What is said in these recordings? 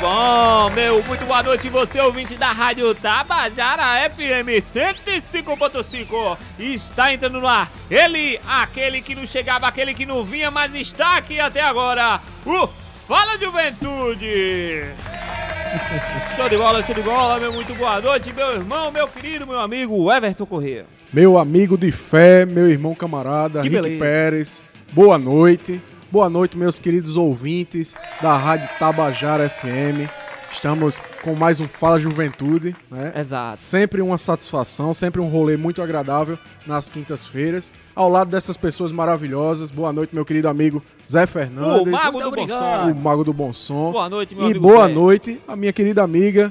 bom? Meu, muito boa noite, você ouvinte da Rádio Tabajara FM 105.5. Está entrando no ar ele, aquele que não chegava, aquele que não vinha, mas está aqui até agora, o Fala Juventude! Show de bola, show de bola, meu muito boa noite, meu irmão, meu querido, meu amigo Everton Corrêa. Meu amigo de fé, meu irmão camarada, Que Rick beleza. Pérez, boa noite. Boa noite, meus queridos ouvintes da Rádio Tabajara FM. Estamos com mais um Fala Juventude, né? Exato. Sempre uma satisfação, sempre um rolê muito agradável nas quintas-feiras. Ao lado dessas pessoas maravilhosas. Boa noite, meu querido amigo Zé Fernandes. O Mago do Bom o Som. Mago do Bom Som. Boa noite, meu E amigo boa Zé. noite, a minha querida amiga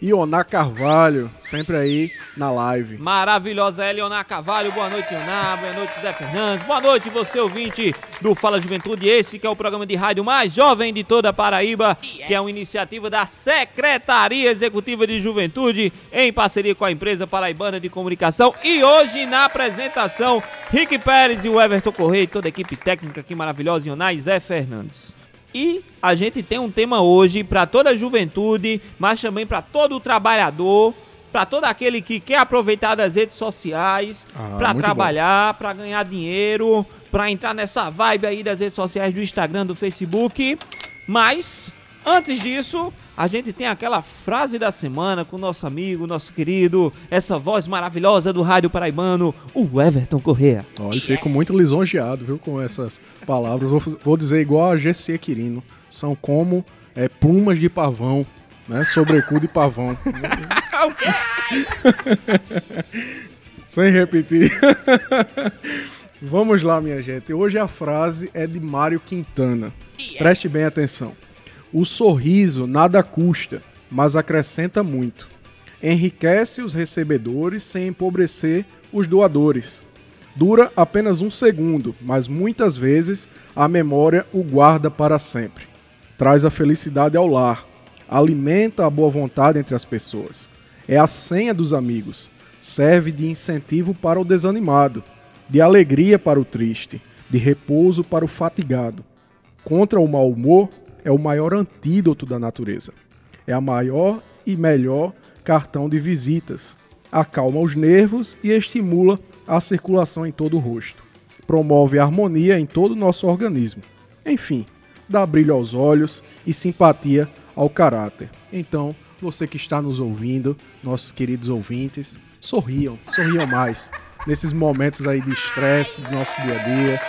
Ioná Carvalho, sempre aí na live. Maravilhosa Eleonar Cavalho, boa noite, Leonar, boa noite, Zé Fernandes, boa noite, você ouvinte do Fala Juventude, esse que é o programa de rádio mais jovem de toda a Paraíba, que é uma iniciativa da Secretaria Executiva de Juventude, em parceria com a empresa paraibana de comunicação, e hoje na apresentação, Rick Pérez e o Everton Correia, e toda a equipe técnica aqui maravilhosa, Ionar e Zé Fernandes. E a gente tem um tema hoje para toda a juventude, mas também para todo o trabalhador, para todo aquele que quer aproveitar das redes sociais, Ah, para trabalhar, para ganhar dinheiro, para entrar nessa vibe aí das redes sociais do Instagram, do Facebook. Mas antes disso, a gente tem aquela frase da semana com o nosso amigo, nosso querido, essa voz maravilhosa do rádio paraibano, o Everton Correa. Olha, fico muito lisonjeado, viu, com essas palavras. Vou, vou dizer igual a GC Quirino. São como é, plumas de pavão, né? Sobrecu de pavão. Sem repetir. Vamos lá, minha gente. Hoje a frase é de Mário Quintana. Preste bem atenção. O sorriso nada custa, mas acrescenta muito. Enriquece os recebedores sem empobrecer os doadores. Dura apenas um segundo, mas muitas vezes a memória o guarda para sempre. Traz a felicidade ao lar, alimenta a boa vontade entre as pessoas. É a senha dos amigos, serve de incentivo para o desanimado, de alegria para o triste, de repouso para o fatigado. Contra o mau humor é o maior antídoto da natureza. É a maior e melhor cartão de visitas. Acalma os nervos e estimula a circulação em todo o rosto. Promove a harmonia em todo o nosso organismo. Enfim, dá brilho aos olhos e simpatia ao caráter. Então, você que está nos ouvindo, nossos queridos ouvintes, sorriam, sorriam mais. Nesses momentos aí de estresse do nosso dia a dia,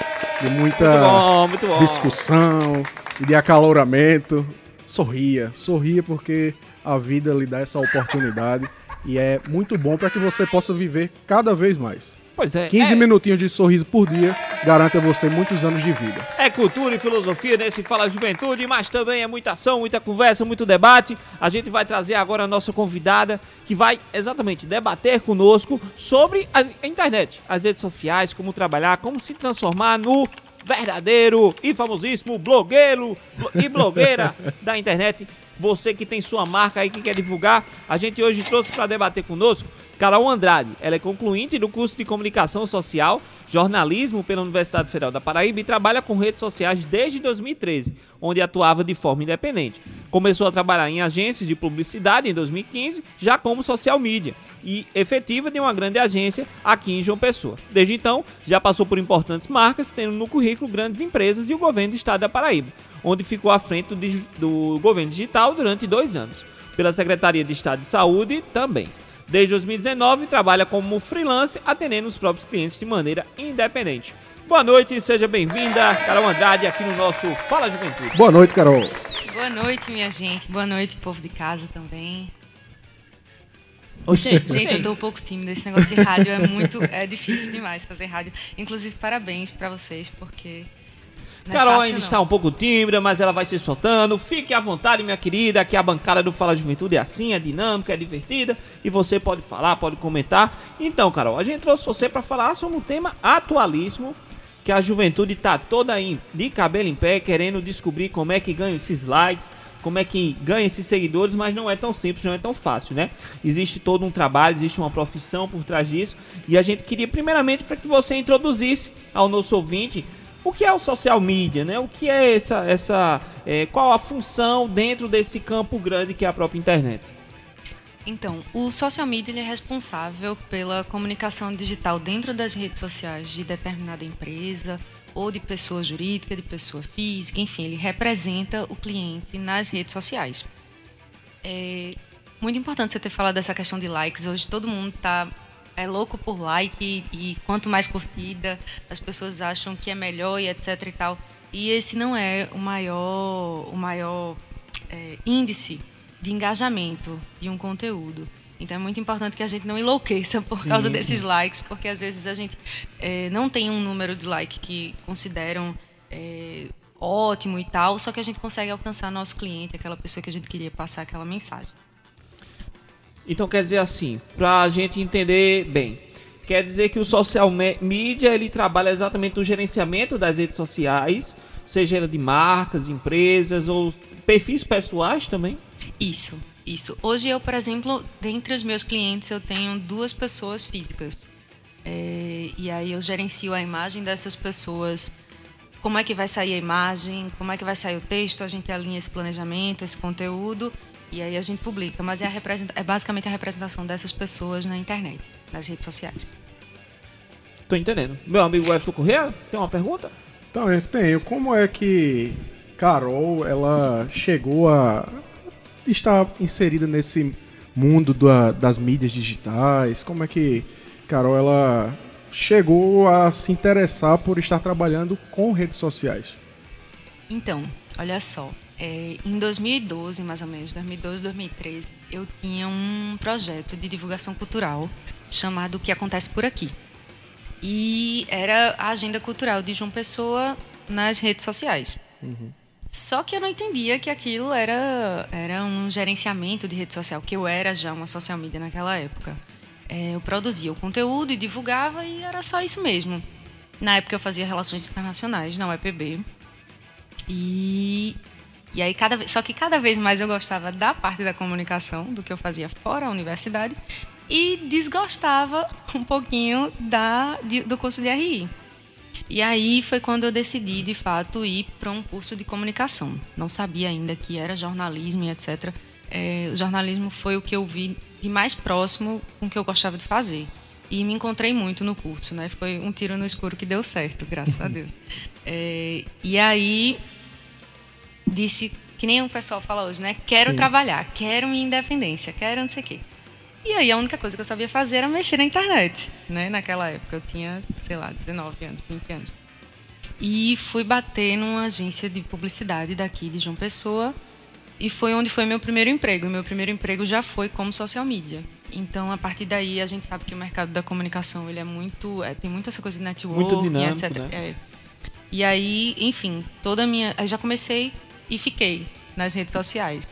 de muita Muito bom, muito bom. discussão e de acaloramento. Sorria, sorria porque a vida lhe dá essa oportunidade e é muito bom para que você possa viver cada vez mais. Pois é. 15 é- minutinhos de sorriso por dia garante a você muitos anos de vida. É cultura e filosofia nesse Fala Juventude, mas também é muita ação, muita conversa, muito debate. A gente vai trazer agora a nossa convidada que vai exatamente debater conosco sobre a a internet, as redes sociais, como trabalhar, como se transformar no verdadeiro e famosíssimo blogueiro blo- e blogueira da internet. Você que tem sua marca aí que quer divulgar, a gente hoje trouxe para debater conosco Carol Andrade. Ela é concluinte do curso de Comunicação Social, Jornalismo pela Universidade Federal da Paraíba e trabalha com redes sociais desde 2013, onde atuava de forma independente. Começou a trabalhar em agências de publicidade em 2015, já como social media e efetiva de uma grande agência aqui em João Pessoa. Desde então, já passou por importantes marcas, tendo no currículo grandes empresas e o governo do estado da Paraíba, onde ficou à frente do, do governo digital durante dois anos. Pela Secretaria de Estado de Saúde também. Desde 2019, trabalha como freelance, atendendo os próprios clientes de maneira independente. Boa noite, seja bem-vinda, Carol Andrade, aqui no nosso Fala Juventude. Boa noite, Carol. Boa noite, minha gente. Boa noite, povo de casa também. Oxê, Gente, eu tô um pouco tímida. Esse negócio de rádio é muito. É difícil demais fazer rádio. Inclusive, parabéns pra vocês, porque. Não é Carol fácil, ainda não. está um pouco tímida, mas ela vai se soltando. Fique à vontade, minha querida, que a bancada do Fala Juventude é assim, é dinâmica, é divertida. E você pode falar, pode comentar. Então, Carol, a gente trouxe você para falar sobre um tema atualíssimo, que a juventude tá toda aí de cabelo em pé, querendo descobrir como é que ganha esses likes, como é que ganha esses seguidores, mas não é tão simples, não é tão fácil, né? Existe todo um trabalho, existe uma profissão por trás disso, e a gente queria primeiramente para que você introduzisse ao nosso ouvinte o que é o social media, né? O que é essa, essa, é, qual a função dentro desse campo grande que é a própria internet? Então, o social media é responsável pela comunicação digital dentro das redes sociais de determinada empresa ou de pessoa jurídica, de pessoa física, enfim, ele representa o cliente nas redes sociais. É muito importante você ter falado dessa questão de likes. Hoje todo mundo está é louco por like e, quanto mais curtida, as pessoas acham que é melhor e etc e tal. E esse não é o maior, o maior é, índice de engajamento de um conteúdo. Então é muito importante que a gente não enlouqueça por causa sim, desses sim. likes, porque às vezes a gente é, não tem um número de like que consideram é, ótimo e tal, só que a gente consegue alcançar nosso cliente, aquela pessoa que a gente queria passar aquela mensagem. Então quer dizer assim, para a gente entender bem, quer dizer que o social media ele trabalha exatamente no gerenciamento das redes sociais, seja de marcas, empresas ou perfis pessoais também? Isso, isso. Hoje eu, por exemplo, dentre os meus clientes eu tenho duas pessoas físicas. É, e aí eu gerencio a imagem dessas pessoas, como é que vai sair a imagem, como é que vai sair o texto, a gente alinha esse planejamento, esse conteúdo e aí a gente publica, mas é, a é basicamente a representação dessas pessoas na internet, nas redes sociais. Tô entendendo. Meu amigo Everton Corrêa, tem uma pergunta? Então, eu tenho. Como é que Carol, ela chegou a estar inserida nesse mundo da, das mídias digitais? Como é que Carol, ela chegou a se interessar por estar trabalhando com redes sociais? Então, olha só. É, em 2012, mais ou menos, 2012, 2013, eu tinha um projeto de divulgação cultural chamado O que Acontece por Aqui. E era a agenda cultural de João Pessoa nas redes sociais. Uhum. Só que eu não entendia que aquilo era, era um gerenciamento de rede social, que eu era já uma social media naquela época. É, eu produzia o conteúdo e divulgava e era só isso mesmo. Na época eu fazia relações internacionais na UEPB. E e aí, cada, só que cada vez mais eu gostava da parte da comunicação, do que eu fazia fora da universidade, e desgostava um pouquinho da, de, do curso de RI. E aí foi quando eu decidi, de fato, ir para um curso de comunicação. Não sabia ainda que era jornalismo e etc. É, o jornalismo foi o que eu vi de mais próximo com o que eu gostava de fazer. E me encontrei muito no curso, né? Foi um tiro no escuro que deu certo, graças a Deus. É, e aí disse, que nem o pessoal fala hoje, né? Quero Sim. trabalhar, quero minha independência, quero não sei o quê. E aí a única coisa que eu sabia fazer era mexer na internet, né? Naquela época eu tinha, sei lá, 19 anos, 20 anos. E fui bater numa agência de publicidade daqui de João Pessoa e foi onde foi meu primeiro emprego. Meu primeiro emprego já foi como social media. Então, a partir daí, a gente sabe que o mercado da comunicação ele é muito, é, tem muita essa coisa de network, muito dinâmico, etc. Né? É. E aí, enfim, toda a minha, aí já comecei e fiquei nas redes sociais.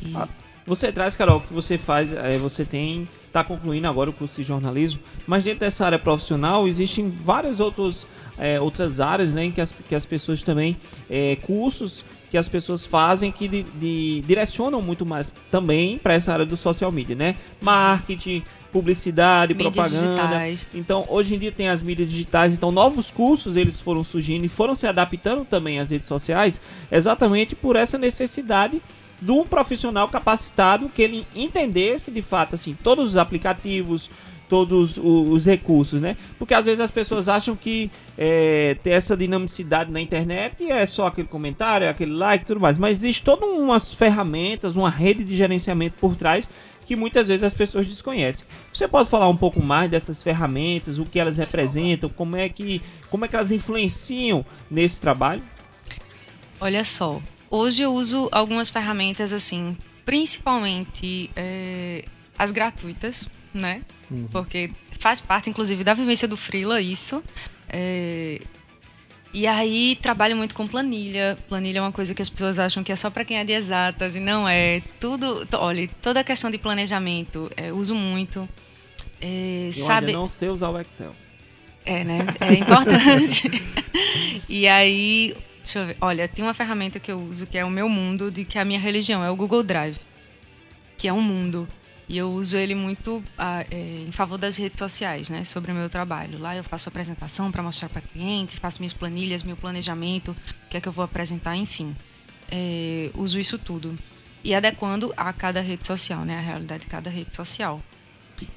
E... Ah, você traz, Carol, o que você faz, é, você tem, está concluindo agora o curso de jornalismo, mas dentro dessa área profissional existem várias outros, é, outras áreas né, em que as, que as pessoas também, é, cursos que as pessoas fazem que de, de, direcionam muito mais também para essa área do social media, né? Marketing, publicidade, mídias propaganda. Digitais. Então, hoje em dia tem as mídias digitais, então novos cursos eles foram surgindo e foram se adaptando também às redes sociais, exatamente por essa necessidade de um profissional capacitado que ele entendesse de fato assim todos os aplicativos, todos os recursos, né? Porque às vezes as pessoas acham que é, ter essa dinamicidade na internet é só aquele comentário, é aquele like e tudo mais. Mas existe todas umas ferramentas, uma rede de gerenciamento por trás que muitas vezes as pessoas desconhecem. Você pode falar um pouco mais dessas ferramentas, o que elas representam, como é que, como é que elas influenciam nesse trabalho? Olha só, hoje eu uso algumas ferramentas assim, principalmente é, as gratuitas, né? Uhum. Porque faz parte, inclusive, da vivência do freela isso. É, e aí trabalho muito com planilha. Planilha é uma coisa que as pessoas acham que é só para quem é de exatas e não é. Tudo, olha, toda a questão de planejamento é, uso muito. É, Eu sabe? não sei usar o Excel. É, né? É importante. E aí, deixa eu ver. Olha, tem uma ferramenta que eu uso que é o meu mundo, de que é a minha religião, é o Google Drive. Que é um mundo. E eu uso ele muito ah, é, em favor das redes sociais, né? Sobre o meu trabalho. Lá eu faço apresentação para mostrar para clientes, faço minhas planilhas, meu planejamento, o que é que eu vou apresentar, enfim. É, uso isso tudo. E adequando a cada rede social, né? A realidade de cada rede social.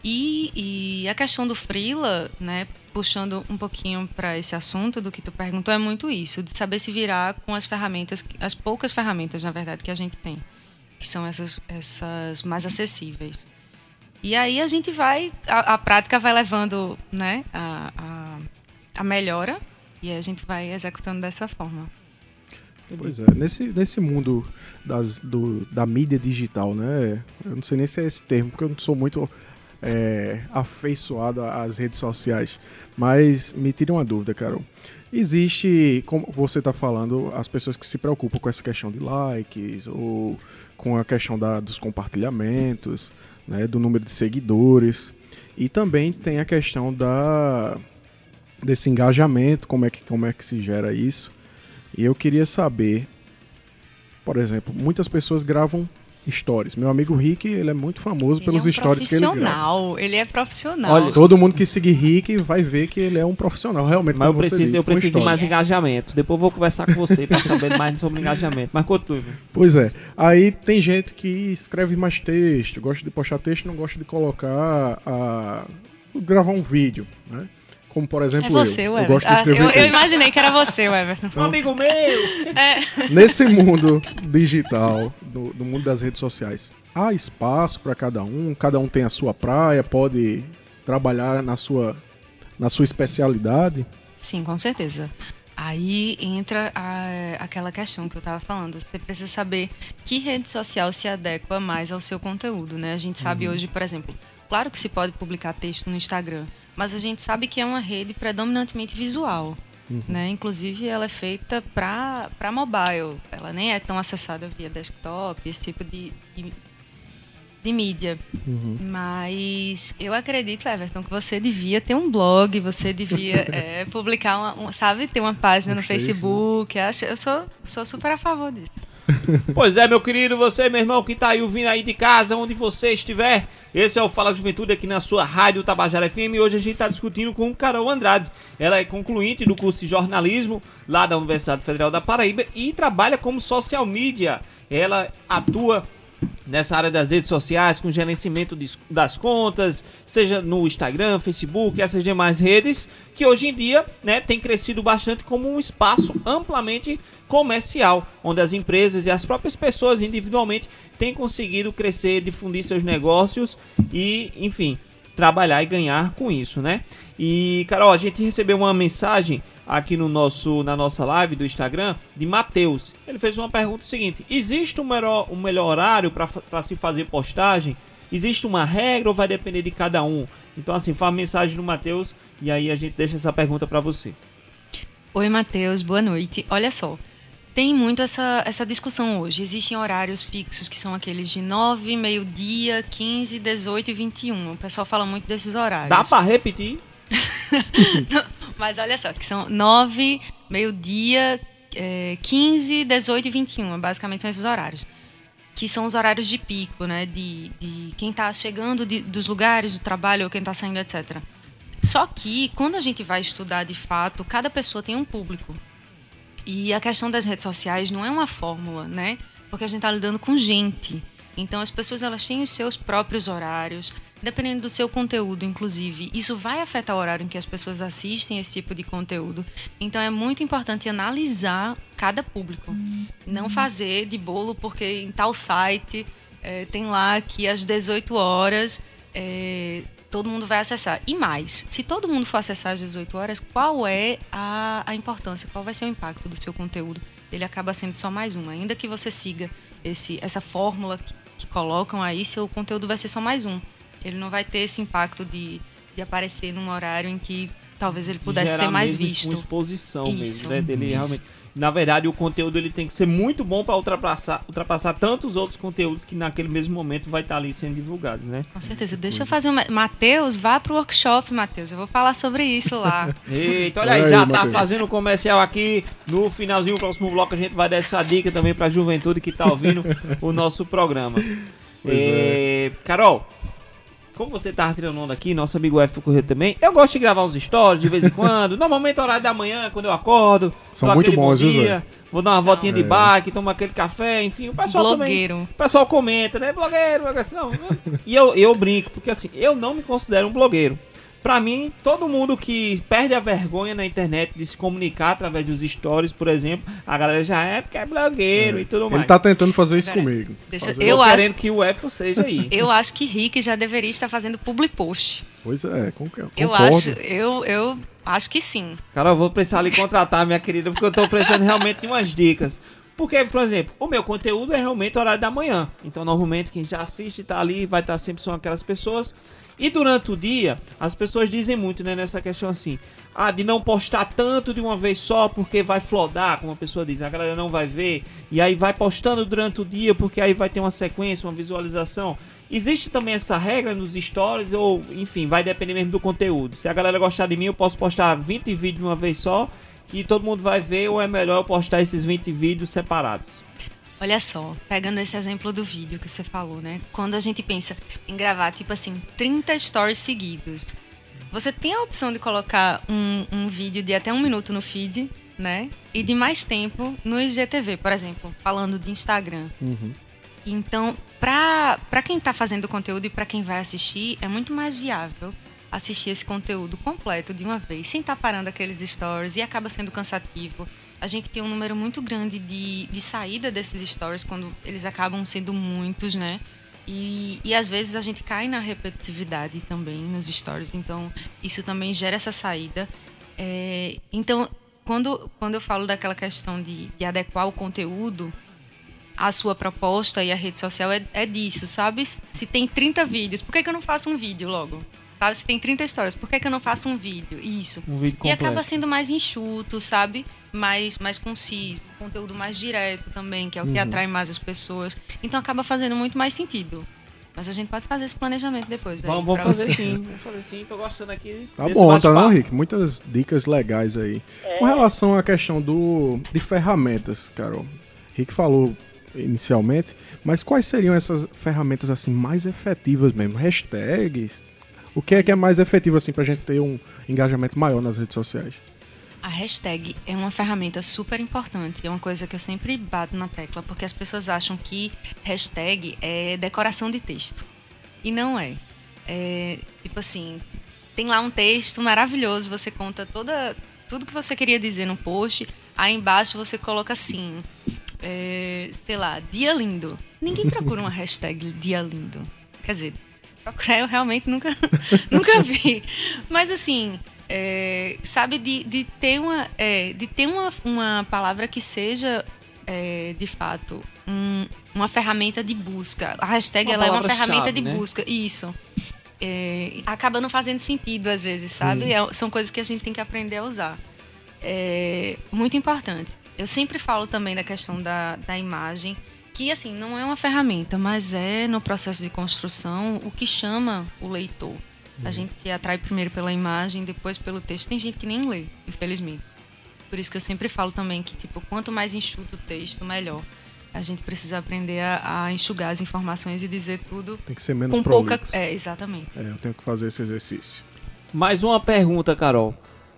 E, e a questão do freela, né? Puxando um pouquinho para esse assunto do que tu perguntou, é muito isso, de saber se virar com as ferramentas, as poucas ferramentas, na verdade, que a gente tem que são essas, essas mais acessíveis. E aí a gente vai, a, a prática vai levando né, a, a, a, melhora e a gente vai executando dessa forma. Pois é, nesse, nesse mundo das, do, da mídia digital, né? Eu não sei nem se é esse termo, porque eu não sou muito é, afeiçoado às redes sociais. Mas me tire uma dúvida, Carol. Existe, como você está falando, as pessoas que se preocupam com essa questão de likes ou com a questão da, dos compartilhamentos, né, do número de seguidores. E também tem a questão da, desse engajamento, como é, que, como é que se gera isso. E eu queria saber, por exemplo, muitas pessoas gravam stories. Meu amigo Rick, ele é muito famoso ele pelos é um stories que ele grava. profissional, ele é profissional. Olha, todo mundo que seguir Rick vai ver que ele é um profissional, realmente. Mas eu preciso, disse, eu preciso de mais engajamento. Depois eu vou conversar com você para saber mais sobre engajamento. Mas continue. Pois é. Aí tem gente que escreve mais texto, gosta de postar texto, não gosta de colocar a gravar um vídeo, né? Como, por exemplo, é você, eu. Eu, gosto de escrever ah, eu, eu, imaginei que era você, Everton. Um amigo meu! É. Nesse mundo digital, do, do, mundo das redes sociais, há espaço para cada um, cada um tem a sua praia, pode trabalhar na sua, na sua especialidade? Sim, com certeza. Aí entra a, aquela questão que eu estava falando. Você precisa saber que rede social se adequa mais ao seu conteúdo, né? A gente sabe uhum. hoje, por exemplo, claro que se pode publicar texto no Instagram, mas a gente sabe que é uma rede predominantemente visual. Uhum. Né? Inclusive, ela é feita para mobile. Ela nem é tão acessada via desktop, esse tipo de, de, de mídia. Uhum. Mas eu acredito, Everton, que você devia ter um blog, você devia é, publicar, uma, uma, sabe, ter uma página no Facebook. Acho, eu sou, sou super a favor disso. pois é, meu querido, você, meu irmão, que tá aí ouvindo aí de casa, onde você estiver. Esse é o Fala Juventude aqui na sua rádio Tabajara FM. Hoje a gente está discutindo com Carol Andrade. Ela é concluinte do curso de jornalismo lá da Universidade Federal da Paraíba e trabalha como social media. Ela atua nessa área das redes sociais, com gerenciamento das contas, seja no Instagram, Facebook, essas demais redes, que hoje em dia né, tem crescido bastante como um espaço amplamente comercial, onde as empresas e as próprias pessoas individualmente têm conseguido crescer, difundir seus negócios e, enfim, trabalhar e ganhar com isso, né? E, Carol, a gente recebeu uma mensagem aqui no nosso, na nossa live do Instagram de Matheus. Ele fez uma pergunta seguinte: existe um melhor, um melhor horário para se fazer postagem? Existe uma regra ou vai depender de cada um? Então, assim, faz mensagem do Matheus e aí a gente deixa essa pergunta para você. Oi, Matheus, boa noite. Olha só, tem muito essa, essa discussão hoje. Existem horários fixos que são aqueles de 9, meio-dia, 15, 18 e 21. O pessoal fala muito desses horários. Dá para repetir? Mas olha só, que são 9, meio-dia, é, 15, 18 e 21. Basicamente são esses horários. Que são os horários de pico, né? De, de quem está chegando de, dos lugares do trabalho ou quem está saindo, etc. Só que, quando a gente vai estudar de fato, cada pessoa tem um público. E a questão das redes sociais não é uma fórmula, né? Porque a gente está lidando com gente. Então as pessoas elas têm os seus próprios horários, dependendo do seu conteúdo, inclusive. Isso vai afetar o horário em que as pessoas assistem esse tipo de conteúdo. Então é muito importante analisar cada público. Uhum. Não fazer de bolo porque em tal site é, tem lá que às 18 horas é, todo mundo vai acessar. E mais, se todo mundo for acessar às 18 horas, qual é a, a importância, qual vai ser o impacto do seu conteúdo? Ele acaba sendo só mais um. Ainda que você siga esse, essa fórmula que, que colocam aí, seu conteúdo vai ser só mais um ele não vai ter esse impacto de, de aparecer num horário em que talvez ele pudesse ser mais visto. Uma exposição isso, mesmo, né? Dele isso. realmente na verdade, o conteúdo ele tem que ser muito bom para ultrapassar, ultrapassar tantos outros conteúdos que naquele mesmo momento vai estar tá ali sendo divulgados, né? Com certeza. Deixa eu fazer um. Matheus, vá pro workshop, Matheus. Eu vou falar sobre isso lá. Eita, olha aí, já tá fazendo comercial aqui. No finalzinho, o próximo bloco, a gente vai dar essa dica também para a juventude que tá ouvindo o nosso programa. É, é. Carol, como você tava tirando onda aqui, nosso amigo F correu também. Eu gosto de gravar uns stories de vez em quando. Normalmente horário da manhã, quando eu acordo. São muito bons, bom dia, Vou dar uma voltinha de é. bike, tomar aquele café, enfim. O pessoal Blogueiro. também. O pessoal comenta, né? Blogueiro, assim, não. E eu, eu brinco, porque assim, eu não me considero um blogueiro. Pra mim, todo mundo que perde a vergonha na internet de se comunicar através dos stories, por exemplo, a galera já é porque é blogueiro é. e tudo mais. Ele tá tentando fazer isso comigo. Deixa, fazer. eu acho, querendo que o Everton seja aí. Eu acho que Rick já deveria estar fazendo public post. Pois é, concordo. Eu acho, eu, eu acho que sim. Cara, eu vou precisar ali contratar, minha querida, porque eu tô precisando realmente de umas dicas. Porque, por exemplo, o meu conteúdo é realmente horário da manhã. Então, normalmente, quem já assiste tá ali, vai estar sempre são aquelas pessoas e durante o dia, as pessoas dizem muito, né, nessa questão assim, ah, de não postar tanto de uma vez só porque vai flodar, como a pessoa diz, a galera não vai ver, e aí vai postando durante o dia porque aí vai ter uma sequência, uma visualização. Existe também essa regra nos stories, ou enfim, vai depender mesmo do conteúdo. Se a galera gostar de mim, eu posso postar 20 vídeos de uma vez só, que todo mundo vai ver, ou é melhor eu postar esses 20 vídeos separados? Olha só, pegando esse exemplo do vídeo que você falou, né? Quando a gente pensa em gravar, tipo assim, 30 stories seguidos, você tem a opção de colocar um, um vídeo de até um minuto no feed, né? E de mais tempo no IGTV, por exemplo, falando de Instagram. Uhum. Então, para quem está fazendo conteúdo e para quem vai assistir, é muito mais viável assistir esse conteúdo completo de uma vez, sem estar tá parando aqueles stories e acaba sendo cansativo a gente tem um número muito grande de, de saída desses stories quando eles acabam sendo muitos, né? E, e às vezes a gente cai na repetitividade também nos stories, então isso também gera essa saída. É, então, quando, quando eu falo daquela questão de, de adequar o conteúdo à sua proposta e à rede social, é, é disso, sabe? Se tem 30 vídeos, por que, que eu não faço um vídeo logo? Sabe? Se tem 30 histórias, por que, que eu não faço um vídeo? Isso. Um vídeo e acaba sendo mais enxuto, sabe? Mais, mais conciso, conteúdo mais direto também, que é o que uhum. atrai mais as pessoas. Então acaba fazendo muito mais sentido. Mas a gente pode fazer esse planejamento depois. Vamos, vamos fazer você. sim, vamos fazer sim. Tô gostando aqui. Tá bom, tá não, Rick? Muitas dicas legais aí. É. Com relação à questão do, de ferramentas, Carol. Rick falou inicialmente, mas quais seriam essas ferramentas assim mais efetivas mesmo? Hashtags, o que é que é mais efetivo assim para a gente ter um engajamento maior nas redes sociais? A hashtag é uma ferramenta super importante, é uma coisa que eu sempre bato na tecla, porque as pessoas acham que hashtag é decoração de texto. E não é. é tipo assim, tem lá um texto maravilhoso, você conta toda tudo que você queria dizer no post, aí embaixo você coloca assim, é, sei lá, dia lindo. Ninguém procura uma hashtag dia lindo. Quer dizer, procurar eu realmente nunca, nunca vi. Mas assim, é, sabe, de, de ter, uma, é, de ter uma, uma palavra que seja é, de fato um, uma ferramenta de busca. A hashtag uma ela é uma ferramenta chave, de né? busca. Isso. É, acaba não fazendo sentido às vezes, sabe? É, são coisas que a gente tem que aprender a usar. É muito importante. Eu sempre falo também da questão da, da imagem que assim não é uma ferramenta, mas é no processo de construção o que chama o leitor. Uhum. A gente se atrai primeiro pela imagem, depois pelo texto. Tem gente que nem lê, infelizmente. Por isso que eu sempre falo também que tipo quanto mais enxuto o texto, melhor. A gente precisa aprender a, a enxugar as informações e dizer tudo. Tem que ser menos com pouca. É, exatamente. É, eu tenho que fazer esse exercício. Mais uma pergunta, Carol.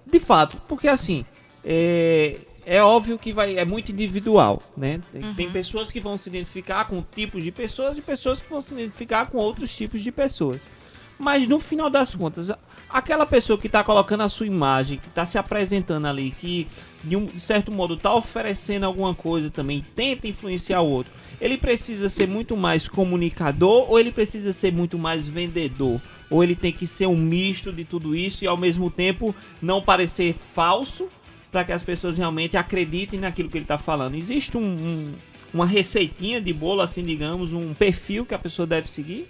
De fato, porque assim, é, é óbvio que vai, é muito individual, né? Tem, uhum. tem, pessoas que vão se identificar com tipos de pessoas e pessoas que vão se identificar com outros tipos de pessoas. Mas no final das contas, aquela pessoa que está colocando a sua imagem, que está se apresentando ali, que de um de certo modo está oferecendo alguma coisa também, tenta influenciar o outro, ele precisa ser muito mais comunicador ou ele precisa ser muito mais vendedor? Ou ele tem que ser um misto de tudo isso e ao mesmo tempo não parecer falso para que as pessoas realmente acreditem naquilo que ele está falando. Existe um, um, uma receitinha de bolo, assim, digamos, um perfil que a pessoa deve seguir?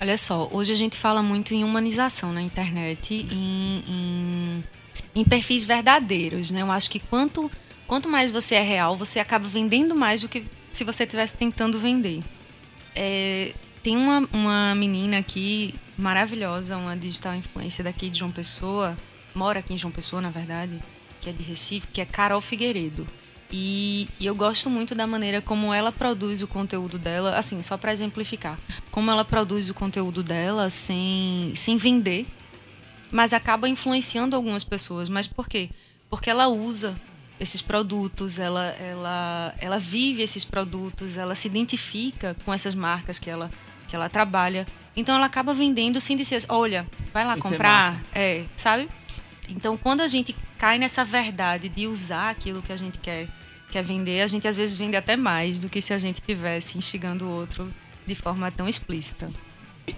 Olha só, hoje a gente fala muito em humanização na internet, em, em, em perfis verdadeiros, né? Eu acho que quanto, quanto mais você é real, você acaba vendendo mais do que se você estivesse tentando vender. É, tem uma, uma menina aqui maravilhosa, uma digital influencer daqui de João Pessoa, mora aqui em João Pessoa, na verdade, que é de Recife, que é Carol Figueiredo. E, e, eu gosto muito da maneira como ela produz o conteúdo dela, assim, só para exemplificar, como ela produz o conteúdo dela sem, sem vender, mas acaba influenciando algumas pessoas. Mas por quê? Porque ela usa esses produtos, ela, ela, ela vive esses produtos, ela se identifica com essas marcas que ela, que ela trabalha. Então ela acaba vendendo sem dizer, olha, vai lá Isso é comprar, é, é, sabe? Então quando a gente cai nessa verdade de usar aquilo que a gente quer, quer vender, a gente às vezes vende até mais do que se a gente tivesse instigando o outro de forma tão explícita.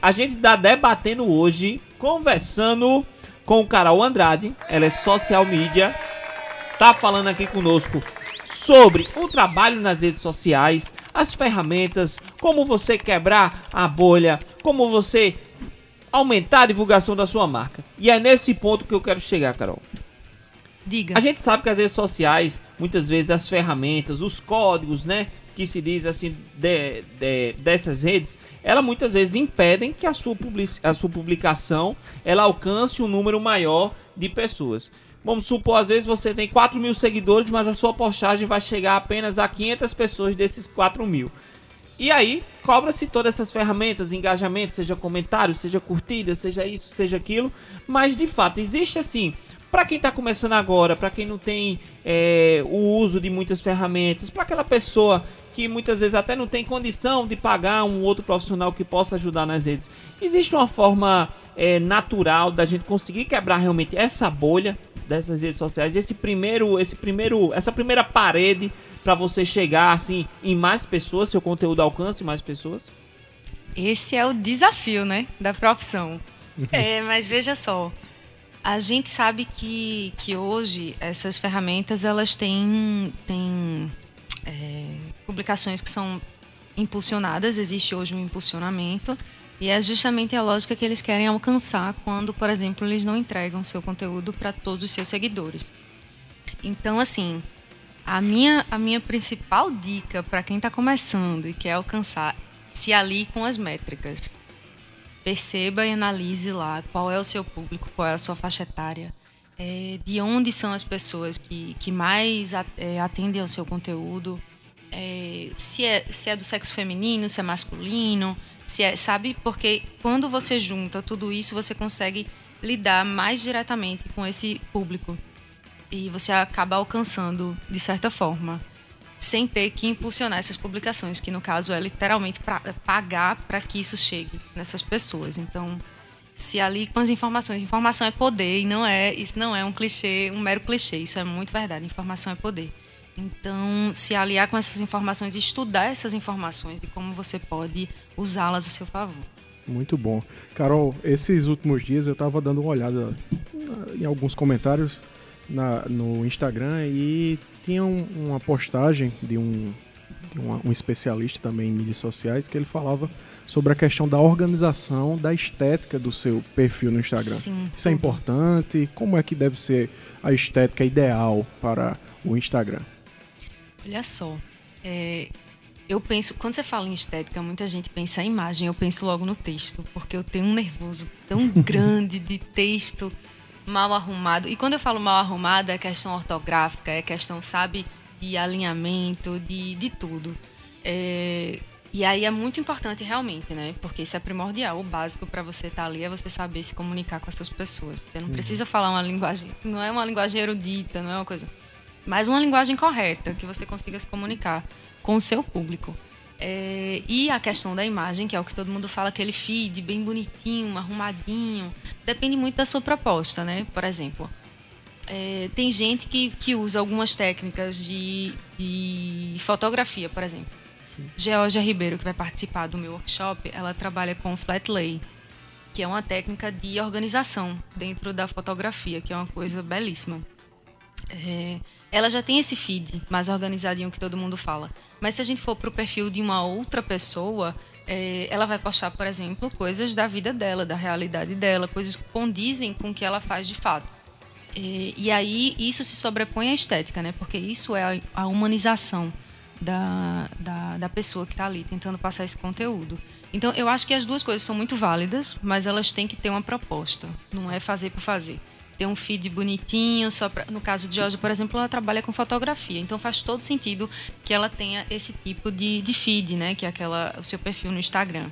A gente está debatendo hoje, conversando com o Carol Andrade, ela é social media, tá falando aqui conosco sobre o trabalho nas redes sociais, as ferramentas, como você quebrar a bolha, como você aumentar a divulgação da sua marca. E é nesse ponto que eu quero chegar, Carol. Diga. A gente sabe que as redes sociais, muitas vezes as ferramentas, os códigos, né, que se diz assim de, de, dessas redes, ela muitas vezes impedem que a sua, public, a sua publicação ela alcance um número maior de pessoas. Vamos supor, às vezes você tem 4 mil seguidores, mas a sua postagem vai chegar apenas a 500 pessoas desses 4 mil. E aí, cobra-se todas essas ferramentas, engajamento, seja comentário, seja curtida, seja isso, seja aquilo. Mas de fato, existe assim, para quem está começando agora, para quem não tem é, o uso de muitas ferramentas, para aquela pessoa que muitas vezes até não tem condição de pagar um outro profissional que possa ajudar nas redes. Existe uma forma é, natural da gente conseguir quebrar realmente essa bolha dessas redes sociais, esse primeiro, esse primeiro, essa primeira parede para você chegar assim em mais pessoas, seu conteúdo alcance mais pessoas? Esse é o desafio, né, da profissão. é, mas veja só, a gente sabe que, que hoje essas ferramentas elas têm, têm é, publicações que são impulsionadas, existe hoje um impulsionamento e é justamente a lógica que eles querem alcançar quando, por exemplo, eles não entregam seu conteúdo para todos os seus seguidores. Então, assim, a minha, a minha principal dica para quem está começando e quer alcançar, se ali com as métricas. Perceba e analise lá qual é o seu público, qual é a sua faixa etária, é, de onde são as pessoas que, que mais é, atendem ao seu conteúdo, é, se, é, se é do sexo feminino, se é masculino, se é, sabe? Porque quando você junta tudo isso, você consegue lidar mais diretamente com esse público. E você acaba alcançando, de certa forma, sem ter que impulsionar essas publicações, que no caso é literalmente pra, pagar para que isso chegue nessas pessoas. Então, se ali com as informações, informação é poder e não é, isso não é um clichê, um mero clichê, isso é muito verdade, informação é poder. Então, se aliar com essas informações, estudar essas informações e como você pode usá-las a seu favor. Muito bom. Carol, esses últimos dias eu estava dando uma olhada em alguns comentários na, no Instagram e tinha um, uma postagem de um, de uma, um especialista também em mídias sociais que ele falava sobre a questão da organização, da estética do seu perfil no Instagram. Sim, Isso é importante? Como é que deve ser a estética ideal para o Instagram? Olha só, é, eu penso, quando você fala em estética, muita gente pensa em imagem, eu penso logo no texto, porque eu tenho um nervoso tão grande de texto mal arrumado. E quando eu falo mal arrumado, é questão ortográfica, é questão, sabe, de alinhamento, de, de tudo. É, e aí é muito importante realmente, né? Porque isso é primordial. O básico para você estar tá ali é você saber se comunicar com essas pessoas. Você não uhum. precisa falar uma linguagem, não é uma linguagem erudita, não é uma coisa mas uma linguagem correta, que você consiga se comunicar com o seu público. É, e a questão da imagem, que é o que todo mundo fala, aquele feed bem bonitinho, arrumadinho, depende muito da sua proposta, né? Por exemplo, é, tem gente que, que usa algumas técnicas de, de fotografia, por exemplo. Georgia Ribeiro, que vai participar do meu workshop, ela trabalha com flat lay, que é uma técnica de organização dentro da fotografia, que é uma coisa belíssima. É, ela já tem esse feed mais organizadinho que todo mundo fala. Mas se a gente for para o perfil de uma outra pessoa, é, ela vai postar, por exemplo, coisas da vida dela, da realidade dela, coisas que condizem com o que ela faz de fato. E, e aí isso se sobrepõe à estética, né? Porque isso é a, a humanização da, da, da pessoa que está ali tentando passar esse conteúdo. Então, eu acho que as duas coisas são muito válidas, mas elas têm que ter uma proposta. Não é fazer por fazer. Ter um feed bonitinho, só pra, no caso de Jorge, por exemplo, ela trabalha com fotografia. Então, faz todo sentido que ela tenha esse tipo de, de feed, né? Que é aquela, o seu perfil no Instagram.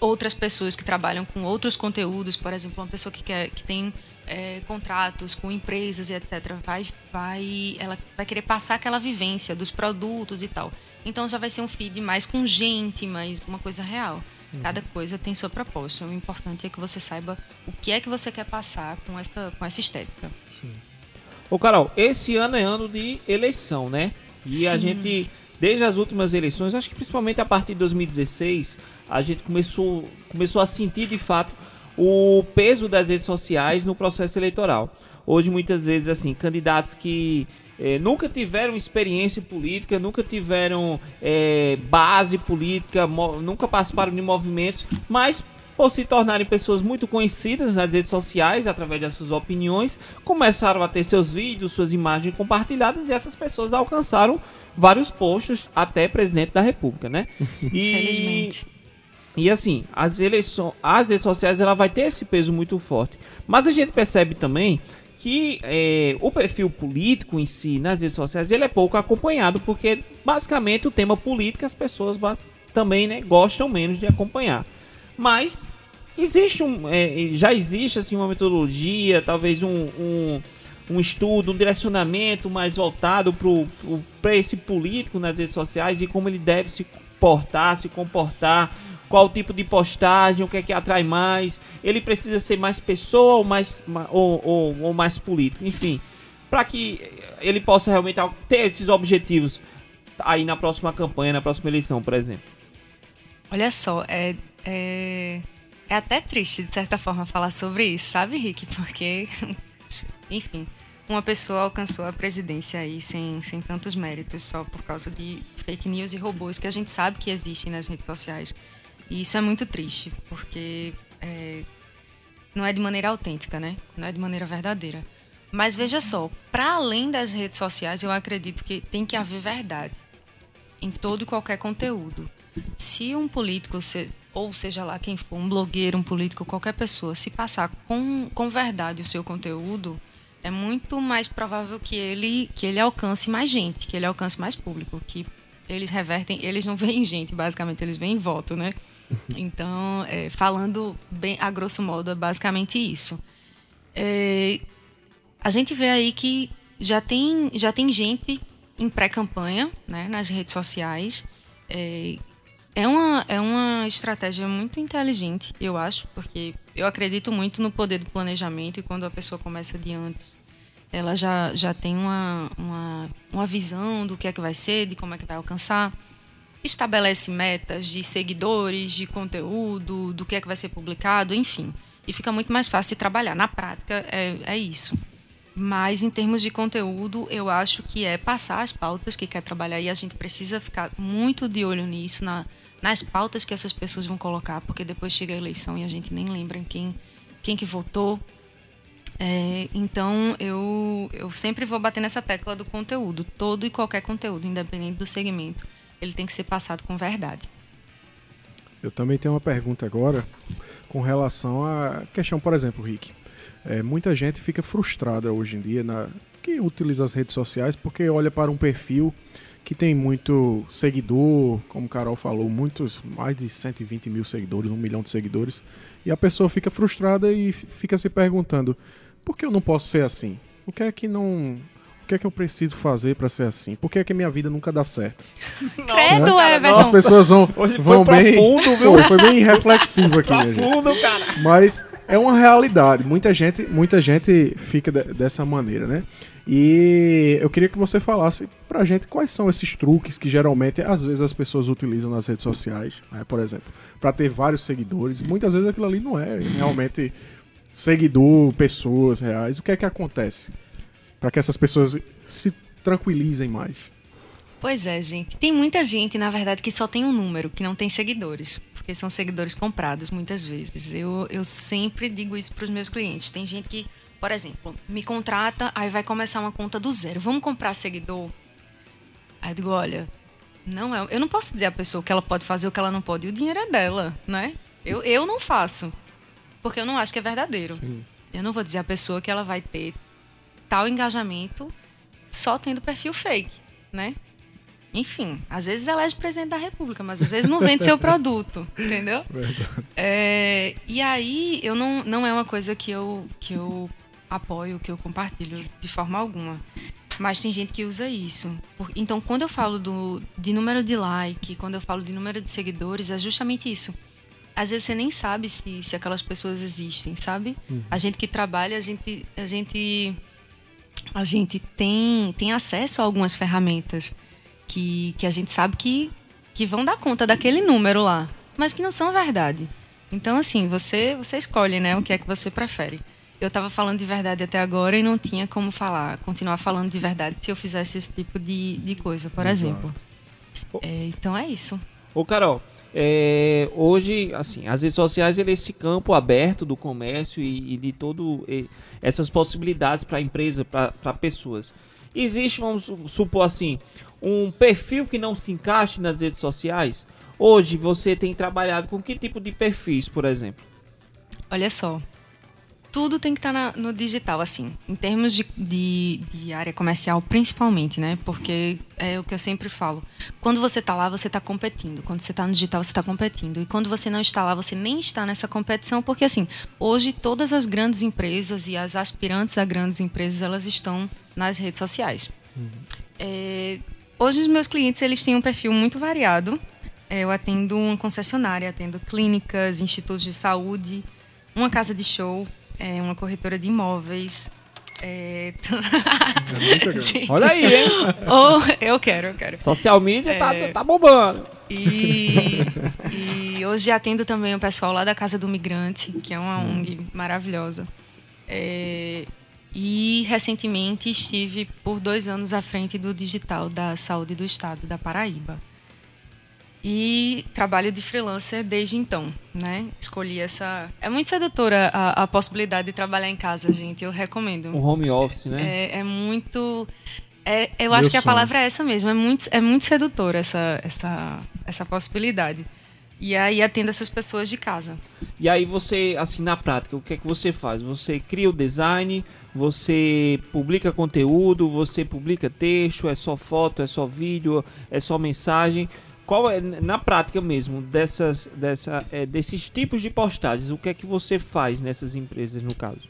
Outras pessoas que trabalham com outros conteúdos, por exemplo, uma pessoa que, quer, que tem é, contratos com empresas e etc., vai, vai, ela vai querer passar aquela vivência dos produtos e tal. Então já vai ser um feed mais com gente, mais uma coisa real. Uhum. Cada coisa tem sua proposta. O importante é que você saiba o que é que você quer passar com essa, com essa estética. Sim. Ô Carol, esse ano é ano de eleição, né? E Sim. a gente, desde as últimas eleições, acho que principalmente a partir de 2016, a gente começou, começou a sentir de fato o peso das redes sociais no processo eleitoral. Hoje, muitas vezes, assim, candidatos que eh, nunca tiveram experiência política, nunca tiveram eh, base política, nunca participaram de movimentos, mas por se tornarem pessoas muito conhecidas nas redes sociais através das suas opiniões, começaram a ter seus vídeos, suas imagens compartilhadas e essas pessoas alcançaram vários postos até presidente da República, né? E, Felizmente. E assim, as eleições, as redes sociais ela vai ter esse peso muito forte. Mas a gente percebe também que é, o perfil político em si nas redes sociais ele é pouco acompanhado porque basicamente o tema político as pessoas também né, gostam menos de acompanhar. Mas existe um, é, já existe assim uma metodologia, talvez um, um, um estudo, um direcionamento mais voltado para esse político nas redes sociais e como ele deve se portar, se comportar qual tipo de postagem, o que é que atrai mais, ele precisa ser mais pessoa ou mais, ou, ou, ou mais político, enfim, para que ele possa realmente ter esses objetivos aí na próxima campanha, na próxima eleição, por exemplo. Olha só, é, é, é até triste, de certa forma, falar sobre isso, sabe, Rick? Porque, enfim, uma pessoa alcançou a presidência aí sem, sem tantos méritos, só por causa de fake news e robôs que a gente sabe que existem nas redes sociais. E isso é muito triste, porque é, não é de maneira autêntica, né? Não é de maneira verdadeira. Mas veja só, para além das redes sociais, eu acredito que tem que haver verdade em todo e qualquer conteúdo. Se um político, ou seja lá quem for, um blogueiro, um político, qualquer pessoa, se passar com, com verdade o seu conteúdo, é muito mais provável que ele, que ele alcance mais gente, que ele alcance mais público, que eles revertem, eles não veem gente, basicamente, eles veem voto, né? Então, é, falando bem a grosso modo, é basicamente isso. É, a gente vê aí que já tem, já tem gente em pré-campanha né, nas redes sociais. É, é, uma, é uma estratégia muito inteligente, eu acho, porque eu acredito muito no poder do planejamento e quando a pessoa começa de antes, ela já, já tem uma, uma, uma visão do que é que vai ser, de como é que vai alcançar estabelece metas de seguidores, de conteúdo, do que é que vai ser publicado, enfim. E fica muito mais fácil trabalhar. Na prática, é, é isso. Mas, em termos de conteúdo, eu acho que é passar as pautas que quer trabalhar e a gente precisa ficar muito de olho nisso, na, nas pautas que essas pessoas vão colocar, porque depois chega a eleição e a gente nem lembra quem, quem que votou. É, então, eu, eu sempre vou bater nessa tecla do conteúdo, todo e qualquer conteúdo, independente do segmento ele tem que ser passado com verdade. Eu também tenho uma pergunta agora com relação à questão, por exemplo, Rick. É, muita gente fica frustrada hoje em dia na que utiliza as redes sociais porque olha para um perfil que tem muito seguidor, como Carol falou, muitos, mais de 120 mil seguidores, um milhão de seguidores, e a pessoa fica frustrada e fica se perguntando: por que eu não posso ser assim? O que é que não que é que eu preciso fazer para ser assim? Por que é que minha vida nunca dá certo? Credo, né? Everton. As pessoas vão, vão bem. Profundo, viu? Pô, foi bem reflexivo aqui. profundo, cara. Mas é uma realidade. Muita gente, muita gente fica de, dessa maneira, né? E eu queria que você falasse pra gente quais são esses truques que geralmente, às vezes, as pessoas utilizam nas redes sociais, né? por exemplo, para ter vários seguidores. Muitas vezes aquilo ali não é realmente seguidor, pessoas reais. O que é que acontece? Para que essas pessoas se tranquilizem mais? Pois é, gente. Tem muita gente, na verdade, que só tem um número, que não tem seguidores. Porque são seguidores comprados, muitas vezes. Eu, eu sempre digo isso para os meus clientes. Tem gente que, por exemplo, me contrata, aí vai começar uma conta do zero. Vamos comprar seguidor? Aí eu digo, olha, não é, eu não posso dizer à pessoa que ela pode fazer o que ela não pode. E o dinheiro é dela, né? Eu, eu não faço. Porque eu não acho que é verdadeiro. Sim. Eu não vou dizer à pessoa que ela vai ter tal engajamento só tendo perfil fake, né? Enfim, às vezes elege presidente da República, mas às vezes não vende seu produto, entendeu? É, e aí, eu não, não é uma coisa que eu, que eu apoio, que eu compartilho de forma alguma. Mas tem gente que usa isso. Então, quando eu falo do, de número de like, quando eu falo de número de seguidores, é justamente isso. Às vezes você nem sabe se, se aquelas pessoas existem, sabe? Uhum. A gente que trabalha, a gente, a gente, a gente tem, tem acesso a algumas ferramentas que, que a gente sabe que, que vão dar conta daquele número lá, mas que não são verdade. Então, assim, você, você escolhe, né, o que é que você prefere. Eu estava falando de verdade até agora e não tinha como falar, continuar falando de verdade se eu fizesse esse tipo de, de coisa, por Exato. exemplo. É, então é isso. Ô, Carol, é, hoje, assim, as redes sociais, ele é esse campo aberto do comércio e, e de todo e, essas possibilidades para a empresa, para pessoas. Existe, vamos supor assim, um perfil que não se encaixe nas redes sociais? Hoje você tem trabalhado com que tipo de perfis, por exemplo? Olha só, tudo tem que estar tá no digital, assim, em termos de, de, de, área comercial, principalmente, né? Porque é o que eu sempre falo. Quando você está lá, você está competindo. Quando você está no digital, você está competindo. E quando você não está lá, você nem está nessa competição, porque, assim, hoje todas as grandes empresas e as aspirantes a grandes empresas, elas estão nas redes sociais. Uhum. É, hoje, os meus clientes, eles têm um perfil muito variado. É, eu atendo uma concessionária, atendo clínicas, institutos de saúde, uma casa de show, é uma corretora de imóveis. É... é Olha aí, hein? Oh, eu quero, eu quero. Social media tá, é... tá, tá bombando. E, e, hoje atendo também o pessoal lá da Casa do Migrante, que é uma Sim. ONG maravilhosa. É... E recentemente estive por dois anos à frente do digital da saúde do estado da Paraíba. E trabalho de freelancer desde então, né? Escolhi essa. É muito sedutora a, a possibilidade de trabalhar em casa, gente. Eu recomendo. O home office, né? É, é muito. É, eu Meu acho que sonho. a palavra é essa mesmo. É muito, é muito sedutora essa, essa, essa possibilidade. E aí atendo essas pessoas de casa. E aí você, assim, na prática, o que é que você faz? Você cria o design, você publica conteúdo, você publica texto, é só foto, é só vídeo, é só mensagem qual é na prática mesmo dessas dessa é, desses tipos de postagens o que é que você faz nessas empresas no caso?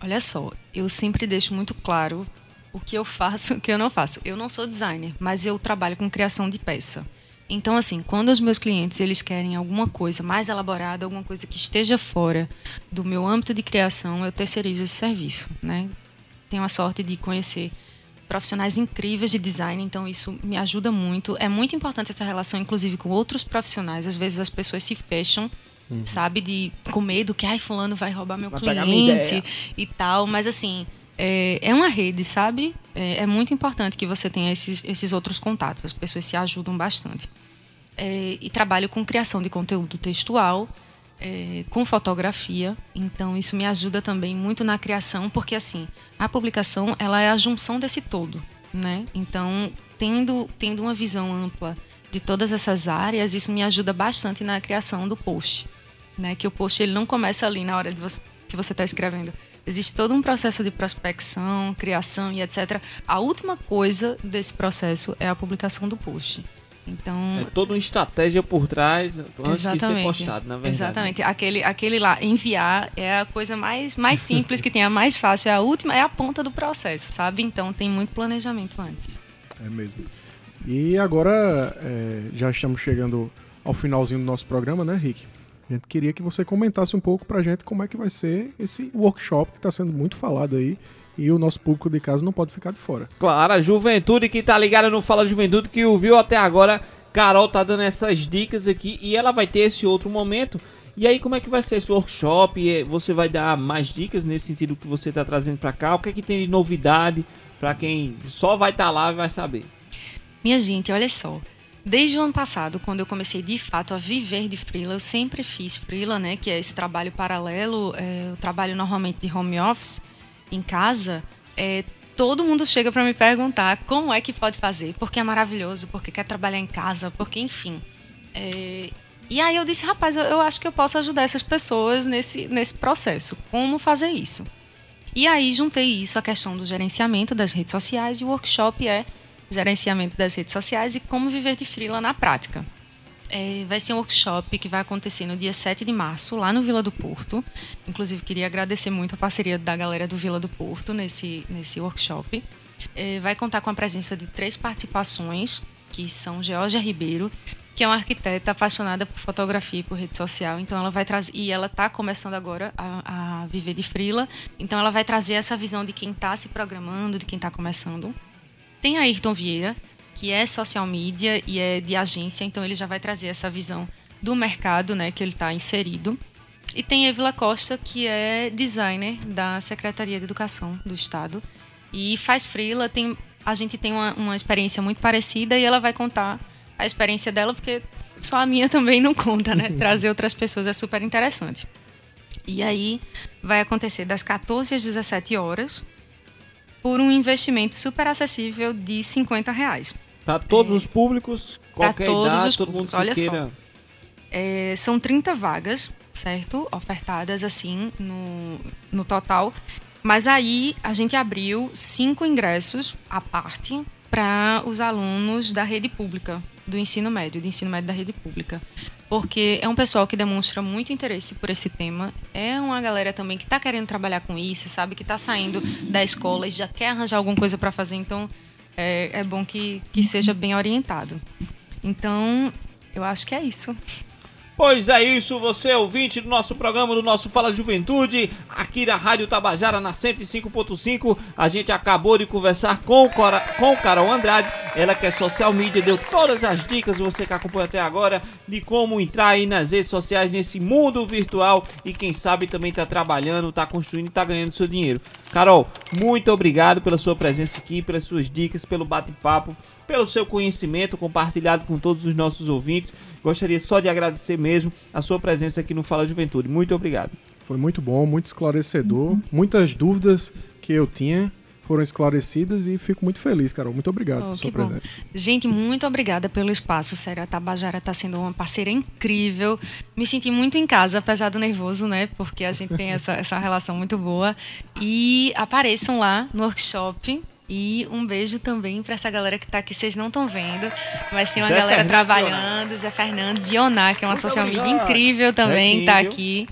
Olha só eu sempre deixo muito claro o que eu faço o que eu não faço. Eu não sou designer mas eu trabalho com criação de peça. Então assim quando os meus clientes eles querem alguma coisa mais elaborada alguma coisa que esteja fora do meu âmbito de criação eu terceirizo esse serviço né? Tenho a sorte de conhecer profissionais incríveis de design, então isso me ajuda muito. É muito importante essa relação, inclusive, com outros profissionais. Às vezes as pessoas se fecham, uhum. sabe, de com medo que ai fulano vai roubar meu vai cliente e tal. Mas assim, é, é uma rede, sabe? É, é, muito importante que você tenha esses, esses outros contatos. As pessoas se ajudam bastante. É, e trabalho com criação de conteúdo textual é, com fotografia, então isso me ajuda também muito na criação, porque assim a publicação ela é a junção desse todo, né? Então tendo tendo uma visão ampla de todas essas áreas, isso me ajuda bastante na criação do post, né? Que o post ele não começa ali na hora você, que você está escrevendo. Existe todo um processo de prospecção, criação e etc. A última coisa desse processo é a publicação do post. Então, é toda uma estratégia por trás antes de ser postado, na verdade. Exatamente. Aquele, aquele lá, enviar é a coisa mais, mais simples que tem, a mais fácil. É a última, é a ponta do processo, sabe? Então tem muito planejamento antes. É mesmo. E agora é, já estamos chegando ao finalzinho do nosso programa, né, Rick? A gente queria que você comentasse um pouco pra gente como é que vai ser esse workshop que está sendo muito falado aí e o nosso público de casa não pode ficar de fora. Claro, a juventude que tá ligada no Fala Juventude, que ouviu até agora, Carol tá dando essas dicas aqui e ela vai ter esse outro momento. E aí, como é que vai ser esse workshop? Você vai dar mais dicas nesse sentido que você tá trazendo para cá? O que é que tem de novidade para quem só vai estar tá lá e vai saber? Minha gente, olha só. Desde o ano passado, quando eu comecei de fato a viver de freela, eu sempre fiz freela, né, que é esse trabalho paralelo, é, eu trabalho normalmente de home office em casa. É, todo mundo chega para me perguntar como é que pode fazer, porque é maravilhoso, porque quer trabalhar em casa, porque enfim. É, e aí eu disse, rapaz, eu, eu acho que eu posso ajudar essas pessoas nesse, nesse processo. Como fazer isso? E aí juntei isso à questão do gerenciamento das redes sociais e o workshop é gerenciamento das redes sociais e como viver de freela na prática. É, vai ser um workshop que vai acontecer no dia 7 de março, lá no Vila do Porto. Inclusive, queria agradecer muito a parceria da galera do Vila do Porto nesse, nesse workshop. É, vai contar com a presença de três participações, que são Georgia Ribeiro, que é uma arquiteta apaixonada por fotografia e por rede social. Então ela vai trazer e ela está começando agora a, a, viver de frila. Então ela vai trazer essa visão de quem está se programando, de quem está começando. Tem a Ayrton Vieira, que é social media e é de agência, então ele já vai trazer essa visão do mercado, né, que ele está inserido. E tem Evila Costa, que é designer da Secretaria de Educação do Estado e faz freela. Tem, a gente tem uma, uma experiência muito parecida e ela vai contar a experiência dela, porque só a minha também não conta, né? Trazer outras pessoas é super interessante. E aí vai acontecer das 14 às 17 horas por um investimento super acessível de 50 reais. Para todos é, os públicos, qualquer todos idade, os todo públicos. mundo Olha queira... só. É, são 30 vagas, certo? Ofertadas assim no, no total. Mas aí a gente abriu cinco ingressos à parte para os alunos da rede pública, do ensino médio, do ensino médio da rede pública. Porque é um pessoal que demonstra muito interesse por esse tema. É uma galera também que está querendo trabalhar com isso, sabe? Que está saindo da escola e já quer arranjar alguma coisa para fazer. Então, é, é bom que, que seja bem orientado. Então, eu acho que é isso. Pois é isso, você é ouvinte do nosso programa, do nosso Fala Juventude, aqui da Rádio Tabajara na 105.5. A gente acabou de conversar com, Cora, com Carol Andrade, ela que é social media, deu todas as dicas, você que acompanha até agora, de como entrar aí nas redes sociais, nesse mundo virtual e quem sabe também está trabalhando, está construindo está ganhando seu dinheiro. Carol, muito obrigado pela sua presença aqui, pelas suas dicas, pelo bate-papo pelo seu conhecimento compartilhado com todos os nossos ouvintes. Gostaria só de agradecer mesmo a sua presença aqui no Fala Juventude. Muito obrigado. Foi muito bom, muito esclarecedor. Muitas dúvidas que eu tinha foram esclarecidas e fico muito feliz, Carol. Muito obrigado oh, pela sua presença. Bom. Gente, muito obrigada pelo espaço. Sério, a Tabajara está sendo uma parceira incrível. Me senti muito em casa, apesar do nervoso, né? Porque a gente tem essa, essa relação muito boa. E apareçam lá no workshop e um beijo também para essa galera que está aqui, vocês não estão vendo, mas tem uma Zé galera Fernandes, trabalhando, Zé Fernandes e Oná, que é uma Muito social media incrível também, está aqui.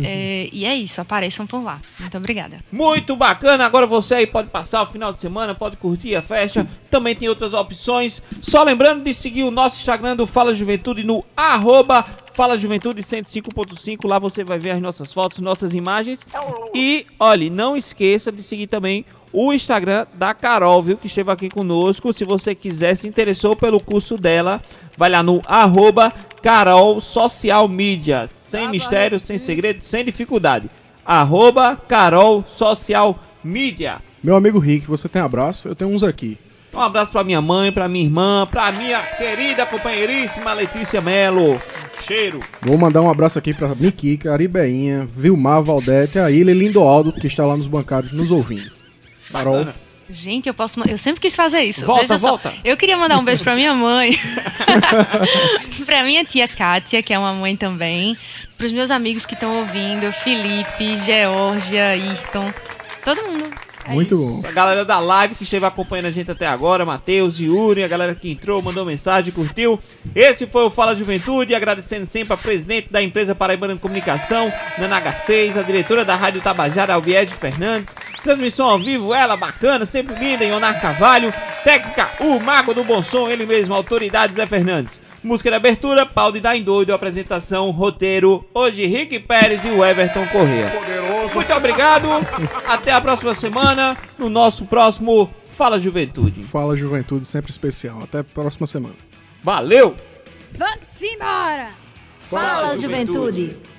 É, e é isso, apareçam por lá. Muito obrigada. Muito bacana. Agora você aí pode passar o final de semana, pode curtir a festa. Também tem outras opções. Só lembrando de seguir o nosso Instagram do Fala Juventude no arroba Fala Juventude 105.5. Lá você vai ver as nossas fotos, nossas imagens. E, olhe, não esqueça de seguir também o Instagram da Carol, viu, que esteve aqui conosco. Se você quiser, se interessou pelo curso dela, vai lá no arroba Carol Social Media. Sem mistério, sem segredo, sem dificuldade. Arroba Carol Social Media. Meu amigo Rick, você tem abraço? Eu tenho uns aqui. Um abraço para minha mãe, para minha irmã, para minha querida companheiríssima Letícia Melo. Cheiro. Vou mandar um abraço aqui para Miquica, Aribeinha, Vilmar, Valdete, a Ilha e Lindoaldo, que está lá nos bancários nos ouvindo. Carol. Gente, eu posso. Eu sempre quis fazer isso. Volta, Veja volta. Só, eu queria mandar um beijo pra minha mãe. pra minha tia Kátia, que é uma mãe também. Pros meus amigos que estão ouvindo, Felipe, Georgia, Ayrton. Todo mundo. É Muito isso. bom. A galera da live que esteve acompanhando a gente até agora, Matheus, Yuri, a galera que entrou, mandou mensagem, curtiu. Esse foi o Fala Juventude, agradecendo sempre a presidente da empresa Paraibana de Comunicação, Nana H6, a diretora da Rádio Tabajara, Albiege Fernandes. Transmissão ao vivo, ela bacana, sempre linda, Ionar Carvalho. Técnica, o Mago do Bom Som, ele mesmo, autoridade Zé Fernandes. Música de abertura, Paulo de Dar em Doido, apresentação, roteiro, hoje Rick Pérez e o Everton Corrêa. Poderoso. Muito obrigado, até a próxima semana, no nosso próximo Fala Juventude. Fala Juventude, sempre especial. Até a próxima semana. Valeu! Vamos embora! Fala, Fala Juventude. Juventude.